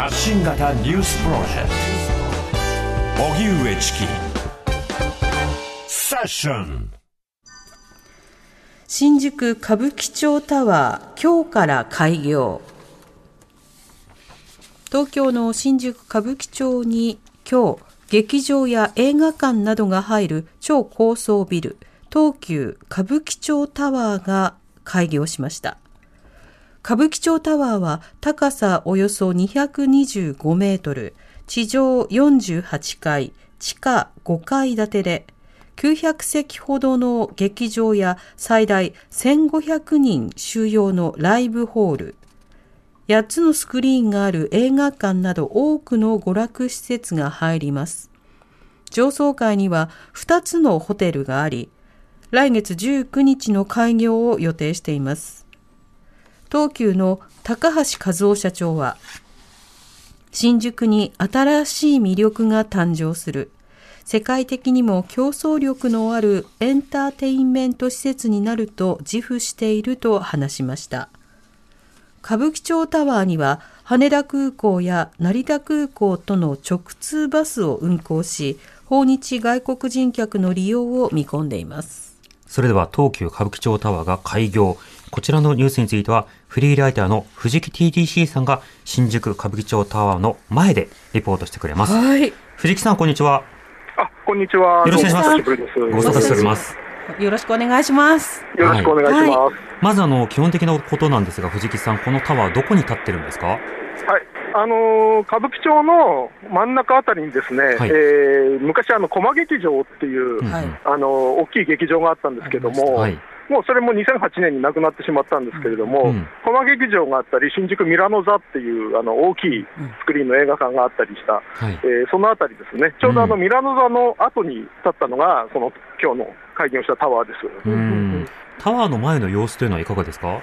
発信型ニュースプロジェクト。荻上チキ。セッション。新宿歌舞伎町タワー今日から開業。東京の新宿歌舞伎町に今日劇場や映画館などが入る超高層ビル東急歌舞伎町タワーが開業しました。歌舞伎町タワーは高さおよそ225メートル地上48階地下5階建てで900席ほどの劇場や最大1500人収容のライブホール、8つのスクリーンがある映画館など多くの娯楽施設が入ります。上層階には2つのホテルがあり、来月19日の開業を予定しています。東急の高橋和夫社長は、新宿に新しい魅力が誕生する。世界的にも競争力のあるエンターテインメント施設になると自負していると話しました。歌舞伎町タワーには羽田空港や成田空港との直通バスを運行し、訪日外国人客の利用を見込んでいます。それでは東急歌舞伎町タワーが開業。こちらのニュースについては、フリーライターの藤木 TDC さんが新宿歌舞伎町タワーの前でリポートしてくれます。はい。藤木さん、こんにちは。あ、こんにちは。よろしくお願いします。ご無沙汰しております。よろしくお願いします。よろしくお願いします。はい、まずあの、基本的なことなんですが、藤木さん、このタワーどこに立ってるんですか？はい。あのー、歌舞伎町の真ん中あたりにですね、はい、えー、昔あの、駒劇場っていう、はい、あのー、大きい劇場があったんですけども、はい、もうそれも2008年になくなってしまったんですけれども、うん、駒劇場があったり、新宿ミラノ座っていうあの大きいスクリーンの映画館があったりした、うん、えー、そのあたりですね、ちょうどあのミラノ座の後に立ったのが、その今日の開業したタワーです。タワーの前の様子というのはいかがですか？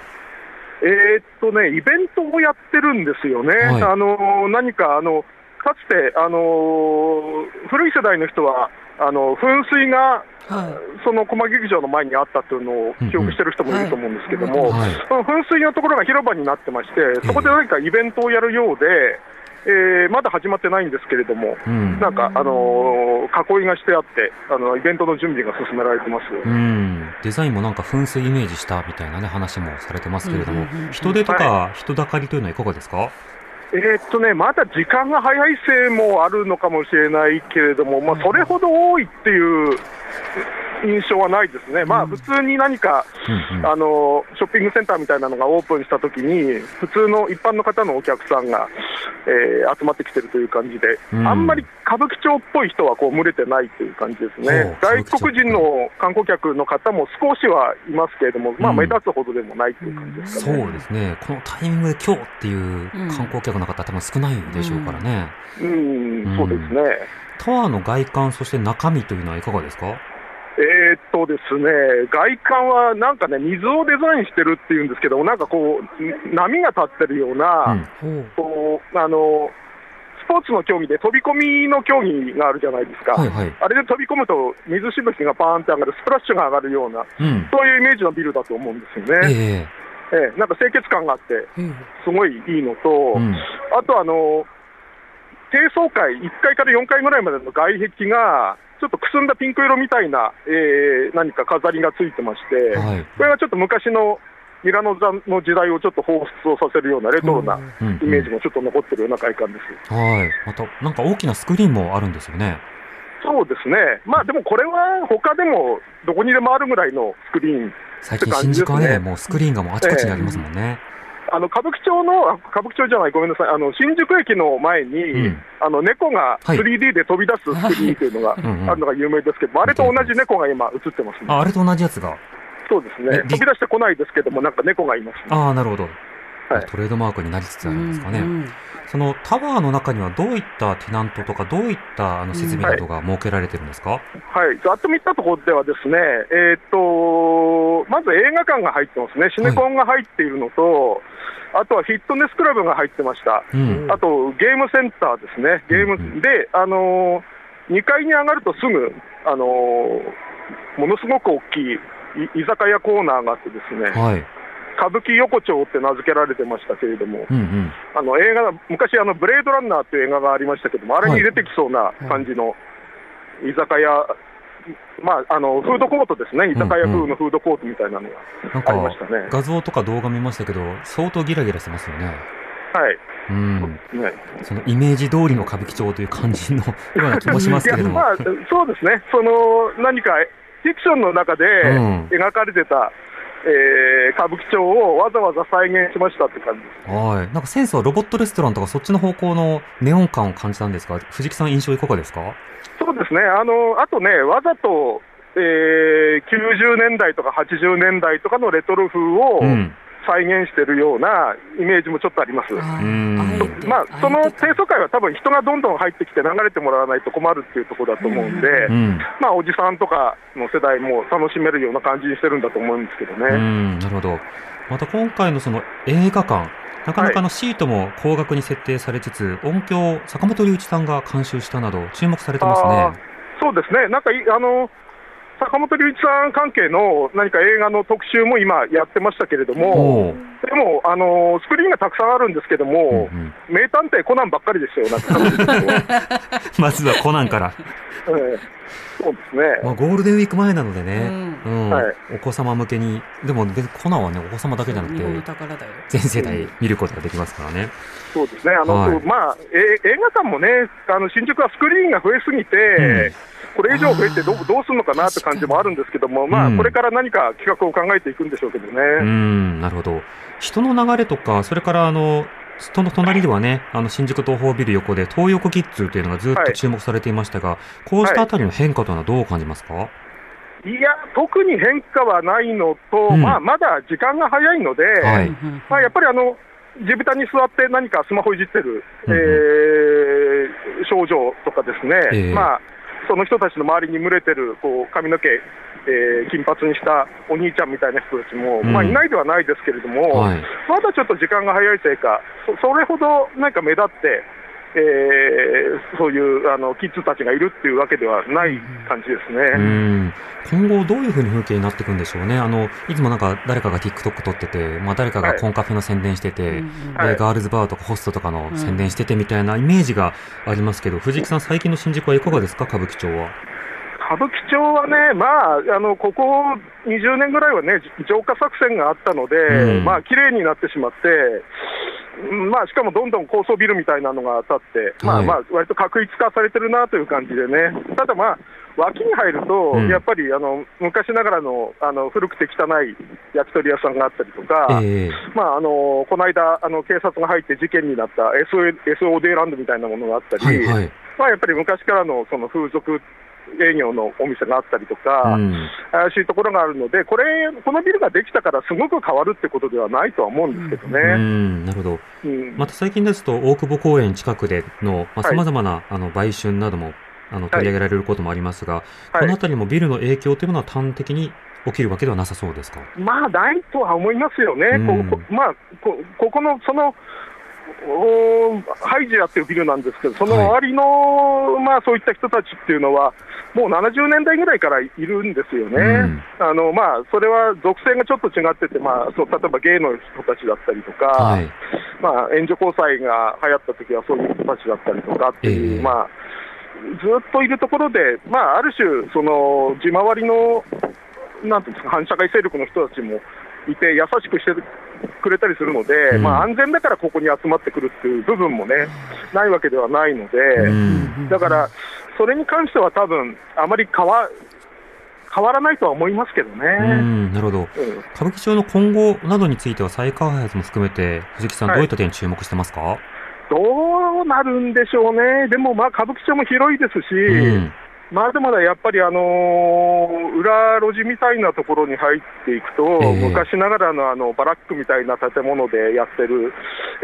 えー、っとね、イベントをやってるんですよね。はい、あの何かあのかつて、あの古い世代の人はあの噴水が、はい、その駒劇場の前にあったというのを記憶してる人もいると思うんですけども、はい、その噴水のところが広場になってまして、そこで何かイベントをやるようで、えー、まだ始まってないんですけれども、うん、なんか、あのー、囲いがしてあって、あのイベントの準備が進められてます、うん、デザインもなんか噴水イメージしたみたいな、ね、話もされてますけれども、人手とか人だかりというのはいかがですか、えー、っとね、まだ時間が早いせいもあるのかもしれないけれども、まあ、それほど多いっていう印象はないですね、まあ、普通に何か、うんうん、あのショッピングセンターみたいなのがオープンしたときに、普通の一般の方のお客さんが、えー、集まってきてるという感じで、うん、あんまり歌舞伎町っぽい人はこう群れてないという感じですね、外国人の観光客の方も少しはいますけれども、まあ、目立つほどでもないという感じですかね、そうですね、このタイミングで今日っていう観光客の方、多分少ないでしょうからね。うん、うん、そうですね。タワーの外観、そして中身というのはいかがですか？えー、っとですね、外観はなんかね、水をデザインしてるっていうんですけどなんかこう、波が立ってるような、うん、こうあのスポーツの競技で飛び込みの競技があるじゃないですか、はいはい、あれで飛び込むと水しぶきがパーンって上がる、スプラッシュが上がるような、うん、そういうイメージのビルだと思うんですよね。えー、えー、なんか清潔感があって、すごいいいのと、うん、あとあの、低層階、1階から4階ぐらいまでの外壁が、ちょっとくすんだピンク色みたいな、えー、何か飾りがついてまして、はい、これはちょっと昔のミラノ座の時代をちょっと彷彿をさせるようなレトロなイメージもちょっと残ってるような外観です、うんうん、はい、またなんか大きなスクリーンもあるんですよね。そうですね、まあでもこれは他でもどこにでもあるぐらいのスクリーン、最近、新宿はね、もうスクリーンがもうあちこちにありますもんね。えーあの歌舞伎町の、歌舞伎町じゃない、ごめんなさい、あの新宿駅の前に、うん、あの猫が 3D で飛び出すスクリーンというのがあるのが有名ですけど、あれと同じ猫が今、映ってますね。ああれと同じやつが？そうですね、飛び出してこないですけども、なんか猫がいます、ね、ああ、なるほど。はい、トレードマークになりつつあるんですかね。うんうん、そのタワーの中にはどういったテナントとか、どういったあの設備などが設けられてるんですか、はい、はい、ざっと見たところではですね、えー、っと、まず映画館が入ってますね、シネコンが入っているのと、はい、あとはフィットネスクラブが入ってました、うん、あとゲームセンターですね、ゲーム、うんうん、で、あのー、2階に上がるとすぐ、あのー、ものすごく大きい居酒屋コーナーがあってですね、はい歌舞伎横丁って名付けられてましたけれども、うんうん、あの映画昔あの、ブレードランナーっていう映画がありましたけども、あれに出てきそうな感じの居酒屋、まあ、あのフードコートですね、居酒屋風のフードコートみたいなのがありましたね、うんうん、画像とか動画見ましたけど、相当ギラギラしてますよね。はい。うん、ね、そのイメージ通りの歌舞伎町という感じのような気もしますけれども。まあ、そうですね、その何かフィクションの中で描かれてた、うん、えー、歌舞伎町をわざわざ再現しましたって感じ。はい。なんかセンスはロボットレストランとかそっちの方向のネオン感を感じたんですが、藤木さん印象いかがですか？そうですね。あの、あとね、わざと、えー、90年代とか80年代とかのレトロ風を、うん再現しているようなイメージもちょっとあります。まあ、その清楚会は多分人がどんどん入ってきて流れてもらわないと困るっていうところだと思うんで、うん、まあ、おじさんとかの世代も楽しめるような感じにしてるんだと思うんですけどね。なるほど。また今回のその映画館、なかなかのシートも高額に設定されつつ、はい、音響、坂本龍一さんが監修したなど、注目されてますね。そうですね。なんかあの坂本龍一さん関係の何か映画の特集も今やってましたけれども、でも、あのスクリーンがたくさんあるんですけども、うんうん、名探偵コナンばっかりですよ、なんか。まずはコナンから。えーそうですね。まあ、ゴールデンウィーク前なのでね、うん、うん。はい、お子様向けに、でも別にコナンはね、お子様だけじゃなくて、全世代見ることができますからね。そうですね。あの、はい、まあ、え映画館もね、あの、新宿はスクリーンが増えすぎて、うん。これ以上増えてどどうするのかなって感じもあるんですけども、まあ、これから何か企画を考えていくんでしょうけどね。うん、なるほど。人の流れとか、それからあの、その隣ではね、あの新宿東宝ビル横で東横キッズというのがずっと注目されていましたが、はい、こうしたあたりの変化というのはどう感じますか、はい、いや、特に変化はないのと、うん、まあ、まだ時間が早いので、はい、まあ、やっぱりあの地べたに座って何かスマホいじってる、うん、えー、少女とかですね、えー、まあその人たちの周りに群れてるこう髪の毛、えー、金髪にしたお兄ちゃんみたいな人たちも、うん、まあ、いないではないですけれども、はい、まだちょっと時間が早いせいか、それほどなんか目立って、えー、そういうあのキッズたちがいるっていうわけではない感じですね、今後、どういうふうに風景になっていくんでしょうね、あのいつもなんか誰かが TikTok 撮ってて、まあ、誰かがコンカフェの宣伝してて、はい、ガールズバーとかホストとかの宣伝しててみたいなイメージがありますけど、藤木さん、最近の新宿はいかがですか、歌舞伎町は。歌舞伎町はね、まあ、あのここ20年ぐらいはね、浄化作戦があったので、うん、まあ綺麗になってしまって、まあ、しかもどんどん高層ビルみたいなのが建って、まあまあ、割と確一化されてるなという感じでね、ただまあ、脇に入ると、うん、やっぱりあの昔ながらのあの古くて汚い焼き鳥屋さんがあったりとか、えー、まあ、あのこの間あの、警察が入って事件になった SOD ランドみたいなものがあったり、はいはい、まあ、やっぱり昔からのその風俗営業のお店があったりとか、うん、怪しいところがあるので、これ、このビルができたからすごく変わるってことではないとは思うんですけどね。うん、なるほど、うん、また最近ですと、大久保公園近くでのさまざ、まなあの売春などもあの取り上げられることもありますが、はい、このあたりもビルの影響というのは端的に起きるわけではなさそうですか？まあ、ないとは思いますよね、ここまあ、こここのそのハイジアっていうビルなんですけど、その周りの、はい、まあ、そういった人たちっていうのは、もう70年代ぐらいからいるんですよね、うん、あのまあ、それは属性がちょっと違ってて、まあ、そう例えばゲイの人たちだったりとか、はい、まあ、援助交際が流行った時はそういう人たちだったりとかっていう、えー、まあ、ずっといるところで、まあ、ある種、その地回りのなんていうんですか反社会勢力の人たちもいて、優しくしてくれたりするので、うん、まあ、安全だからここに集まってくるっていう部分もね、ないわけではないので、うん、だから、それに関しては多分あまり変わ変わらないとは思いますけどね。なるほど、うん、歌舞伎町の今後などについては、再開発も含めて、藤木さん、どういった点に注目してますか、はい、どうなるんでしょうね、でもまあ歌舞伎町も広いですし、うんまだまだやっぱり、あのー、裏路地みたいなところに入っていくと、えー、昔ながらのあのバラックみたいな建物でやってる、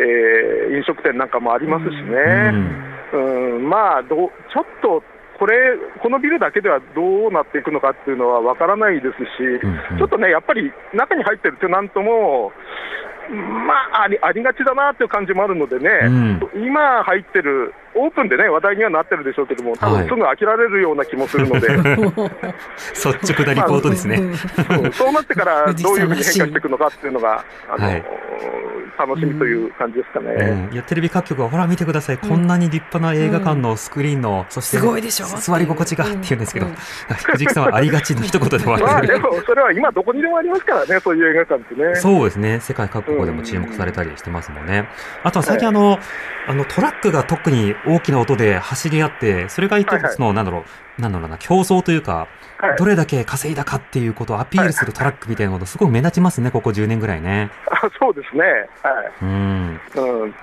えー、飲食店なんかもありますしね、うん、うんまあど、ちょっとこれ、このビルだけではどうなっていくのかっていうのは分からないですし、うんうん、ちょっとね、やっぱり中に入ってるテナントも、まあ、ありありがちだなっていう感じもあるのでね、うん、今入ってるオープンでね、話題にはなってるでしょうけども、多分すぐ飽きられるような気もするので、はい、率直なリポートですね、そうそうなってから どういうふうに変化していくのかっていうのが、あの、はい、楽しみという感じですかね、うん、いやテレビ各局は、ほら見てください、こんなに立派な映画館のスクリーンの、そして座り心地がっていうんですけど、藤木さんはありがちの一言で終わまあでも、それは今、どこにでもありますからね、そういう映画館ってね。そうですね、世界各国でも注目されたりしてますもんね。あとは最近あの、あのトラックが特に大きな音で走り合って、それが一つの、なんだろう、なんだろうな、競争というか、どれだけ稼いだかっていうことをアピールするトラックみたいなこと、すごく目立ちますね、ここ10年ぐらいね。あそうですね。はい。うん。うん。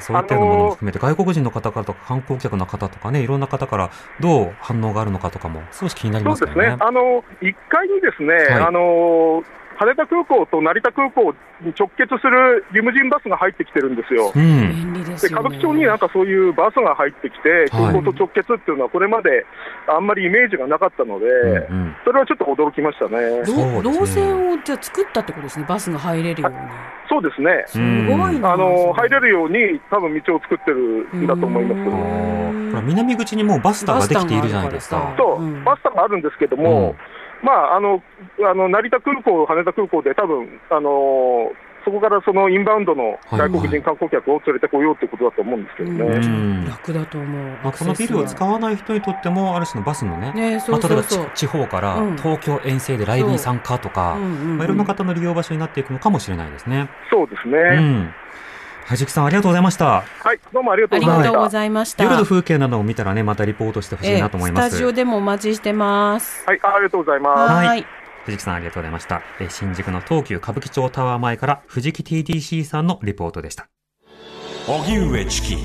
そういったようなものも含めて、外国人の方からとか、観光客の方とかね、いろんな方からどう反応があるのかとかも、少し気になりますね。そうですね。あの、1階にですね、はい、あの、羽田空港と成田空港に直結するリムジンバスが入ってきてるんですよ。うん、で、歌舞伎町になんかそういうバスが入ってきて、空港と直結っていうのは、これまであんまりイメージがなかったので、うんうん、それはちょっと驚きましたね。動線をじゃあ作ったってことですね、バスが入れるように。そうですね。すごいあの入れるように、多分道を作ってるんだと思いますけど。南口にもうバスターができているじゃないですか。そう、バスターがあるんですけども、まあ、あの、あの成田空港、羽田空港で多分あのそこからそのインバウンドの外国人観光客を連れてこようということだと思うんですけどね。はいはい、楽だと思う。まあ、このビルを使わない人にとっても、ある種のバスのね、ねそうそうそうまあ、例えば地方から東京遠征でライブに参加とか、まあ、いろんな方の利用場所になっていくのかもしれないですね。そうですね。うんはじきさんありがとうございました。はい、どうもありがとうございました。夜の風景などを見たらね、またリポートしてほしいなと思います、スタジオでもお待ちしてます。はい、ありがとうございます。はい。藤木さんありがとうございました。え新宿の東急歌舞伎町タワー前から藤木 TTC さんのリポートでした。荻上チキ。